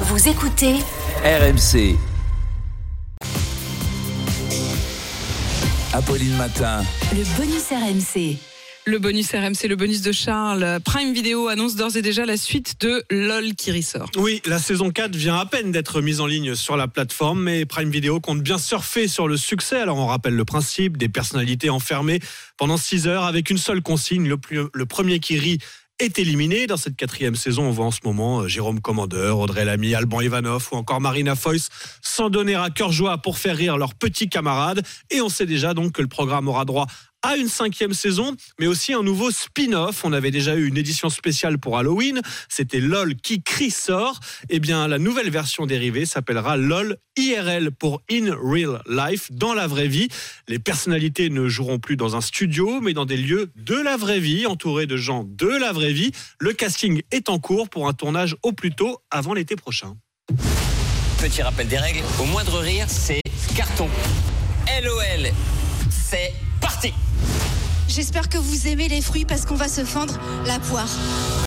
Vous écoutez RMC. Apolline Matin. le bonus RMC. Le bonus RMC, le bonus de Charles. Prime Video annonce d'ores et déjà la suite de LOL qui ressort. Oui, la saison 4 vient à peine d'être mise en ligne sur la plateforme, mais Prime Video compte bien surfer sur le succès. Alors on rappelle le principe, des personnalités enfermées pendant 6 heures avec une seule consigne, le, plus- le premier qui rit est éliminé. Dans cette quatrième saison, on voit en ce moment euh, Jérôme Commandeur, Audrey Lamy, Alban Ivanov ou encore Marina Foïs s'en donner à cœur joie pour faire rire leurs petits camarades. Et on sait déjà donc que le programme aura droit à une cinquième saison, mais aussi un nouveau spin-off. On avait déjà eu une édition spéciale pour Halloween. C'était LOL qui crie sort. Eh bien, la nouvelle version dérivée s'appellera LOL IRL pour In Real Life, dans la vraie vie. Les personnalités ne joueront plus dans un studio, mais dans des lieux de la vraie vie, entourés de gens de la vraie vie. Le casting est en cours pour un tournage au plus tôt avant l'été prochain. Petit rappel des règles, au moindre rire, c'est carton. LOL, c'est J'espère que vous aimez les fruits parce qu'on va se fendre la poire.